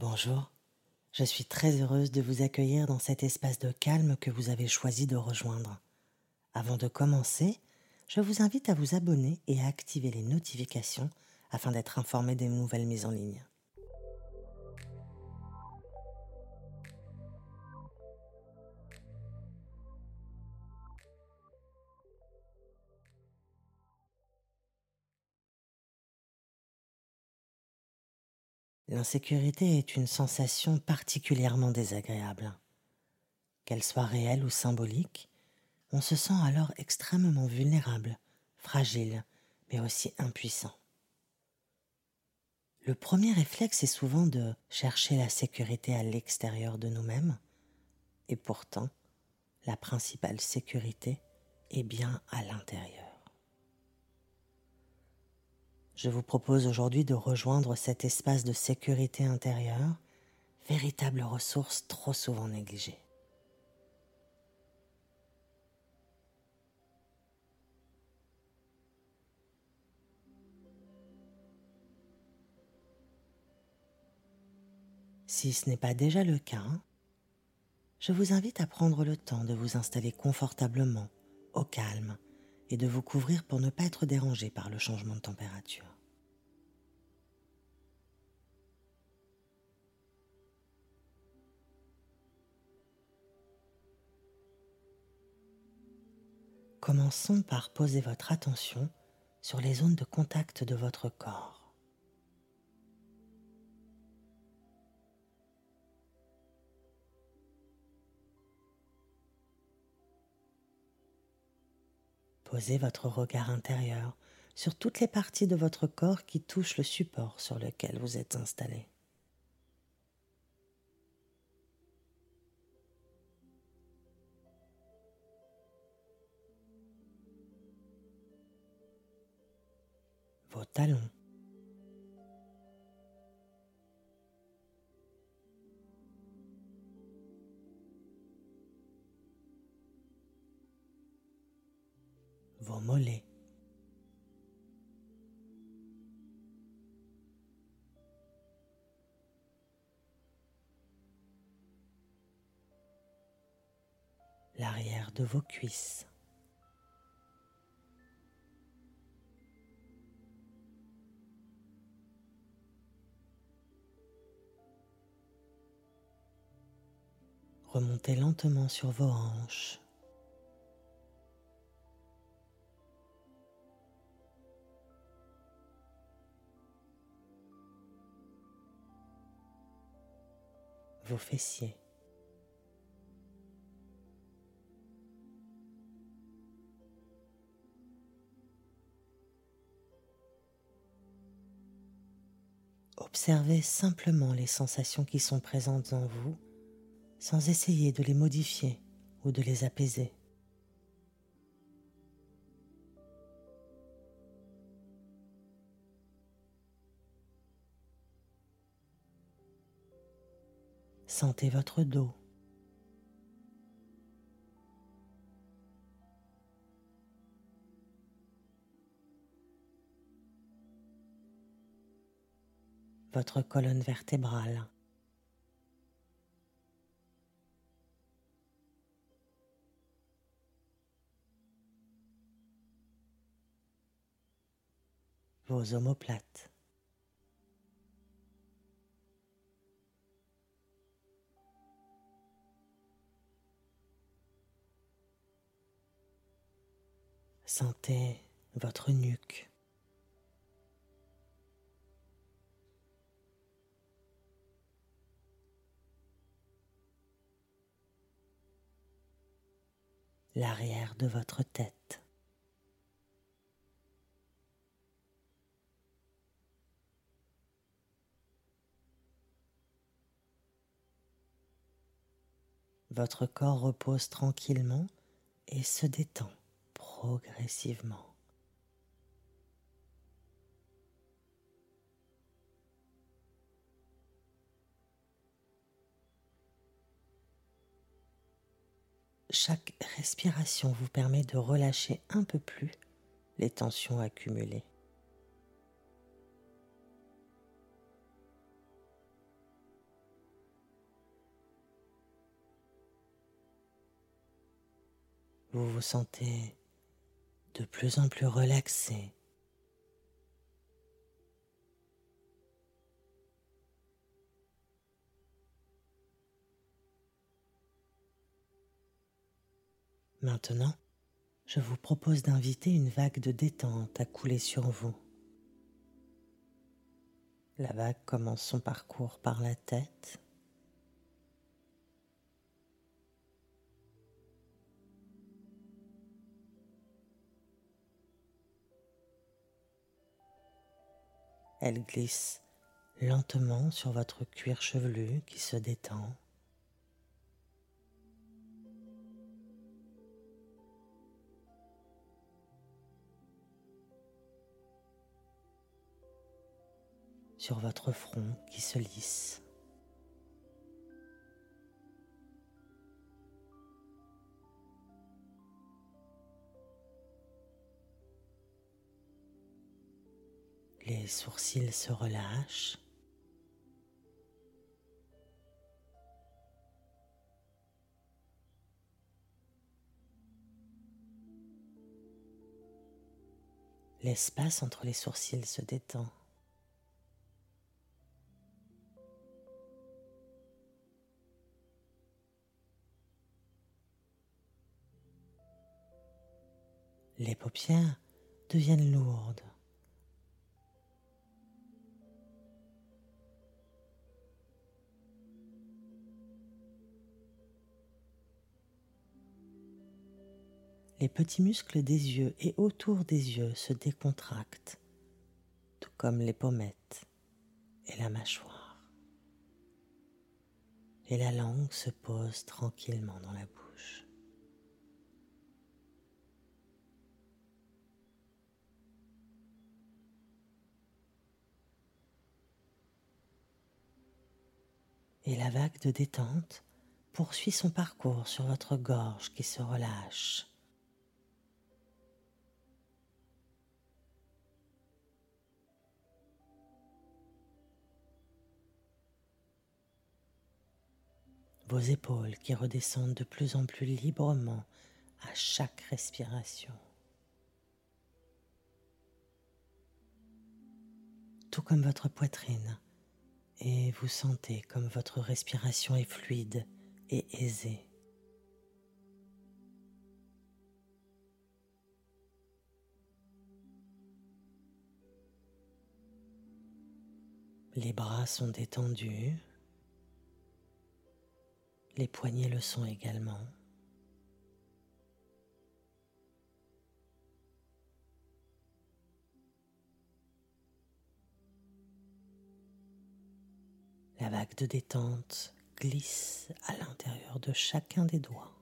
Bonjour, je suis très heureuse de vous accueillir dans cet espace de calme que vous avez choisi de rejoindre. Avant de commencer, je vous invite à vous abonner et à activer les notifications afin d'être informé des nouvelles mises en ligne. L'insécurité est une sensation particulièrement désagréable. Qu'elle soit réelle ou symbolique, on se sent alors extrêmement vulnérable, fragile, mais aussi impuissant. Le premier réflexe est souvent de chercher la sécurité à l'extérieur de nous-mêmes, et pourtant, la principale sécurité est bien à l'intérieur. Je vous propose aujourd'hui de rejoindre cet espace de sécurité intérieure, véritable ressource trop souvent négligée. Si ce n'est pas déjà le cas, je vous invite à prendre le temps de vous installer confortablement, au calme, et de vous couvrir pour ne pas être dérangé par le changement de température. Commençons par poser votre attention sur les zones de contact de votre corps. Posez votre regard intérieur sur toutes les parties de votre corps qui touchent le support sur lequel vous êtes installé. vos talons. L'arrière de vos cuisses. Remontez lentement sur vos hanches. Fessiers. Observez simplement les sensations qui sont présentes en vous sans essayer de les modifier ou de les apaiser. Sentez votre dos. Votre colonne vertébrale. vos omoplates. Sentez votre nuque. L'arrière de votre tête. Votre corps repose tranquillement et se détend progressivement. Chaque respiration vous permet de relâcher un peu plus les tensions accumulées. Vous vous sentez de plus en plus relaxé. Maintenant, je vous propose d'inviter une vague de détente à couler sur vous. La vague commence son parcours par la tête. Elle glisse lentement sur votre cuir chevelu qui se détend. sur votre front qui se lisse. Les sourcils se relâchent. L'espace entre les sourcils se détend. Les paupières deviennent lourdes. Les petits muscles des yeux et autour des yeux se décontractent, tout comme les pommettes et la mâchoire. Et la langue se pose tranquillement dans la bouche. et la vague de détente poursuit son parcours sur votre gorge qui se relâche. Vos épaules qui redescendent de plus en plus librement à chaque respiration. Tout comme votre poitrine et vous sentez comme votre respiration est fluide et aisée. Les bras sont détendus, les poignets le sont également. La vague de détente glisse à l'intérieur de chacun des doigts.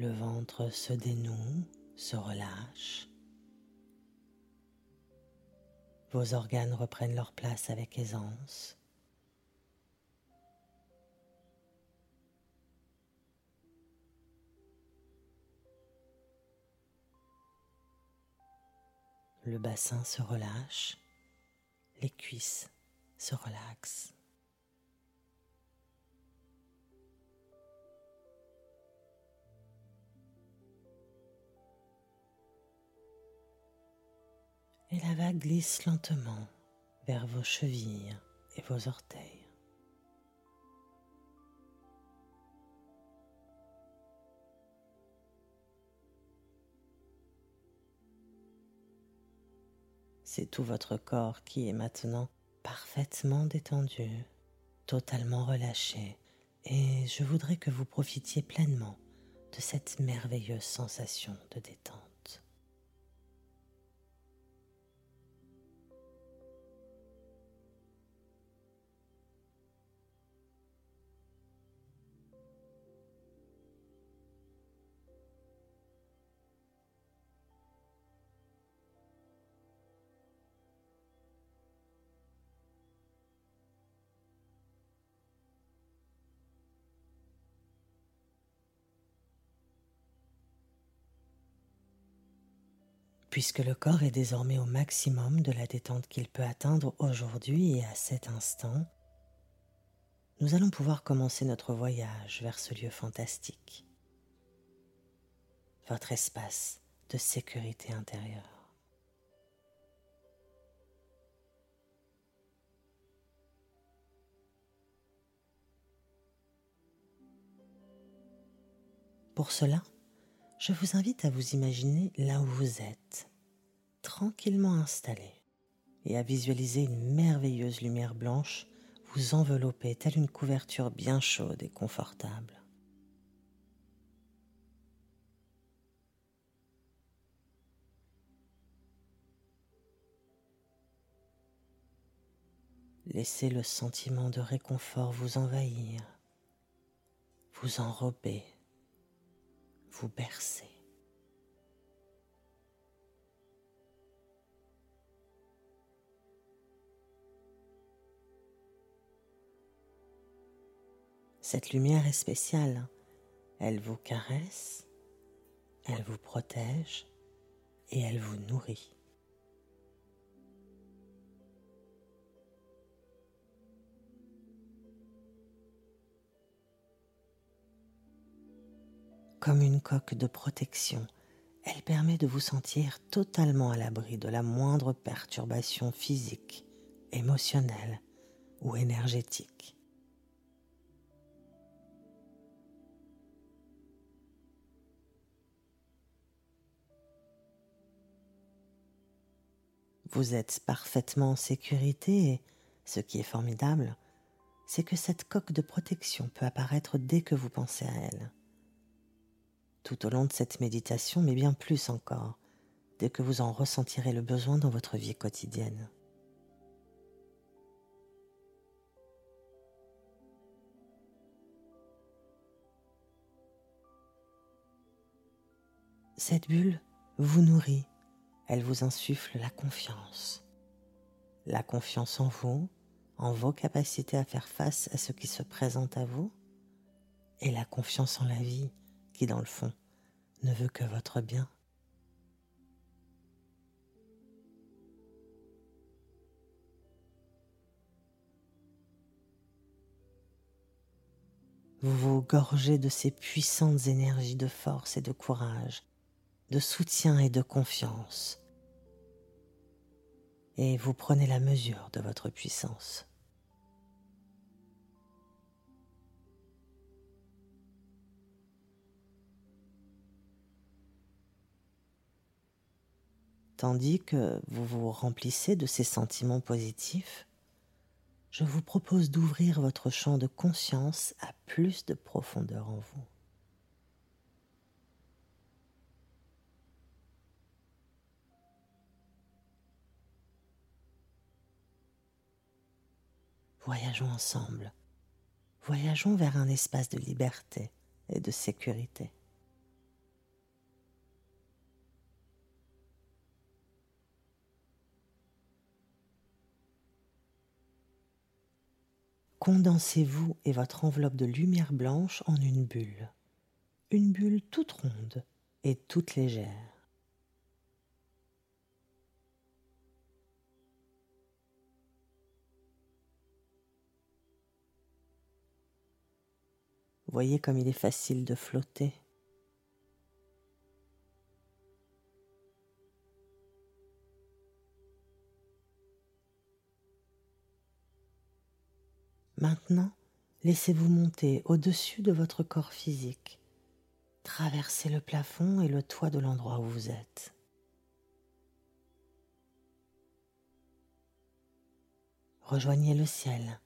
Le ventre se dénoue, se relâche. Vos organes reprennent leur place avec aisance. Le bassin se relâche, les cuisses se relaxent. Et la vague glisse lentement vers vos chevilles et vos orteils. C'est tout votre corps qui est maintenant parfaitement détendu, totalement relâché, et je voudrais que vous profitiez pleinement de cette merveilleuse sensation de détente. Puisque le corps est désormais au maximum de la détente qu'il peut atteindre aujourd'hui et à cet instant, nous allons pouvoir commencer notre voyage vers ce lieu fantastique, votre espace de sécurité intérieure. Pour cela, je vous invite à vous imaginer là où vous êtes, tranquillement installé, et à visualiser une merveilleuse lumière blanche vous envelopper telle une couverture bien chaude et confortable. Laissez le sentiment de réconfort vous envahir, vous enrober vous bercer. Cette lumière est spéciale. Elle vous caresse, elle vous protège et elle vous nourrit. Comme une coque de protection. Elle permet de vous sentir totalement à l'abri de la moindre perturbation physique, émotionnelle ou énergétique. Vous êtes parfaitement en sécurité et ce qui est formidable, c'est que cette coque de protection peut apparaître dès que vous pensez à elle tout au long de cette méditation, mais bien plus encore, dès que vous en ressentirez le besoin dans votre vie quotidienne. Cette bulle vous nourrit, elle vous insuffle la confiance. La confiance en vous, en vos capacités à faire face à ce qui se présente à vous, et la confiance en la vie, dans le fond, ne veut que votre bien. Vous vous gorgez de ces puissantes énergies de force et de courage, de soutien et de confiance, et vous prenez la mesure de votre puissance. Tandis que vous vous remplissez de ces sentiments positifs, je vous propose d'ouvrir votre champ de conscience à plus de profondeur en vous. Voyageons ensemble. Voyageons vers un espace de liberté et de sécurité. Condensez-vous et votre enveloppe de lumière blanche en une bulle, une bulle toute ronde et toute légère. Voyez comme il est facile de flotter. Maintenant, laissez-vous monter au-dessus de votre corps physique. Traversez le plafond et le toit de l'endroit où vous êtes. Rejoignez le ciel,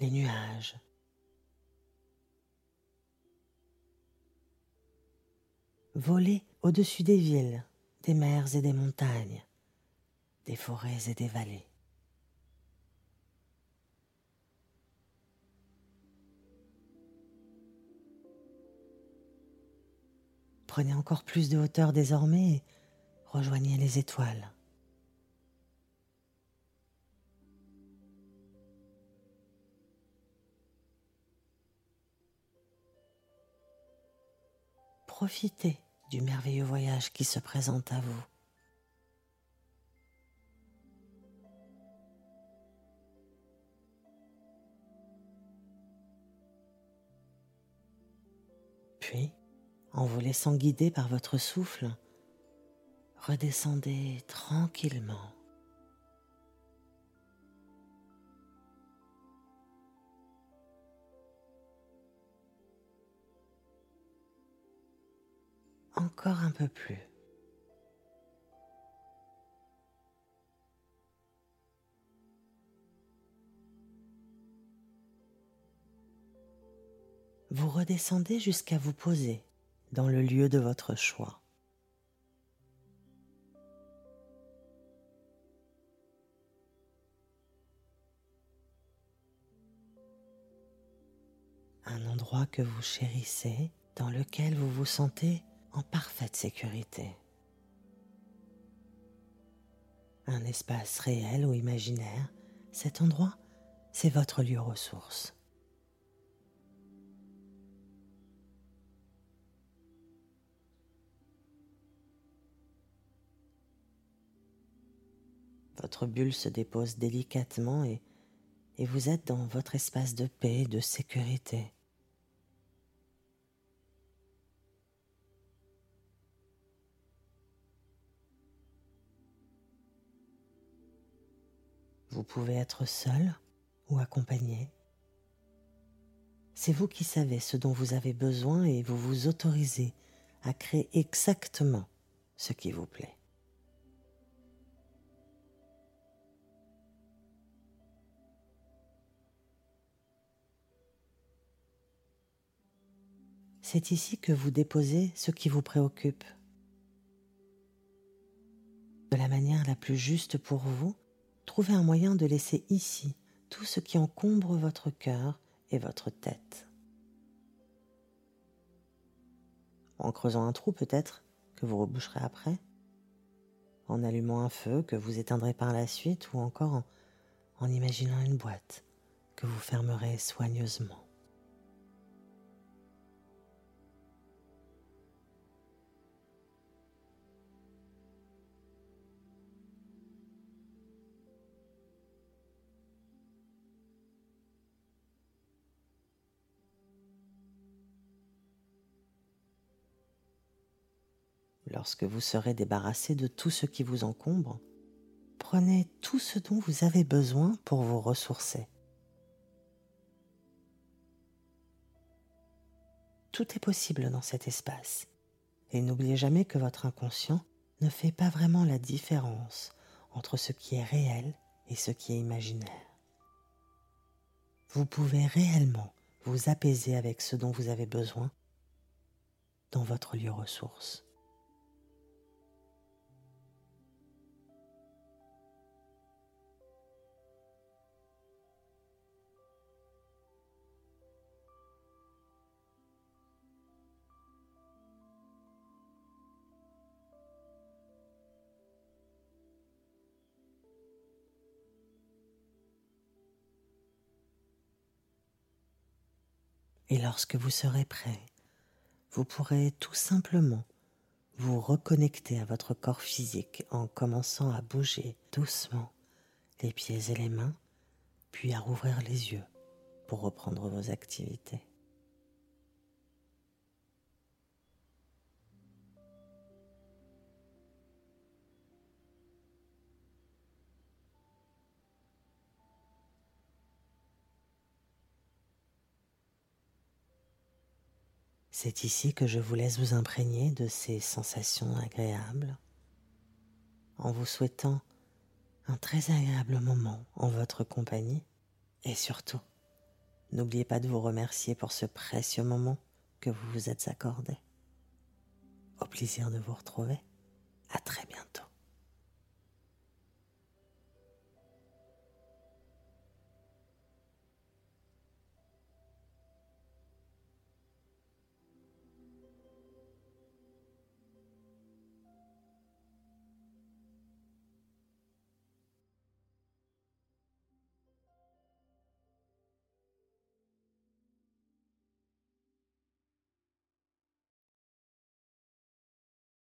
les nuages. Volez au-dessus des villes, des mers et des montagnes, des forêts et des vallées. Prenez encore plus de hauteur désormais et rejoignez les étoiles. Profitez du merveilleux voyage qui se présente à vous. En vous laissant guider par votre souffle, redescendez tranquillement. Encore un peu plus. Vous redescendez jusqu'à vous poser dans le lieu de votre choix. Un endroit que vous chérissez, dans lequel vous vous sentez en parfaite sécurité. Un espace réel ou imaginaire, cet endroit, c'est votre lieu ressource. Votre bulle se dépose délicatement et, et vous êtes dans votre espace de paix et de sécurité. Vous pouvez être seul ou accompagné. C'est vous qui savez ce dont vous avez besoin et vous vous autorisez à créer exactement ce qui vous plaît. C'est ici que vous déposez ce qui vous préoccupe. De la manière la plus juste pour vous, trouvez un moyen de laisser ici tout ce qui encombre votre cœur et votre tête. En creusant un trou peut-être que vous reboucherez après, en allumant un feu que vous éteindrez par la suite ou encore en, imaginant une boîte que vous fermerez soigneusement. Lorsque vous serez débarrassé de tout ce qui vous encombre, prenez tout ce dont vous avez besoin pour vous ressourcer. Tout est possible dans cet espace. Et n'oubliez jamais que votre inconscient ne fait pas vraiment la différence entre ce qui est réel et ce qui est imaginaire. Vous pouvez réellement vous apaiser avec ce dont vous avez besoin dans votre lieu ressource. Et lorsque vous serez prêt, vous pourrez tout simplement vous reconnecter à votre corps physique en commençant à bouger doucement les pieds et les mains, puis à rouvrir les yeux pour reprendre vos activités. C'est ici que je vous laisse vous imprégner de ces sensations agréables en vous souhaitant un très agréable moment en votre compagnie et surtout, n'oubliez pas de vous remercier pour ce précieux moment que vous vous êtes accordé. Au plaisir de vous retrouver. À très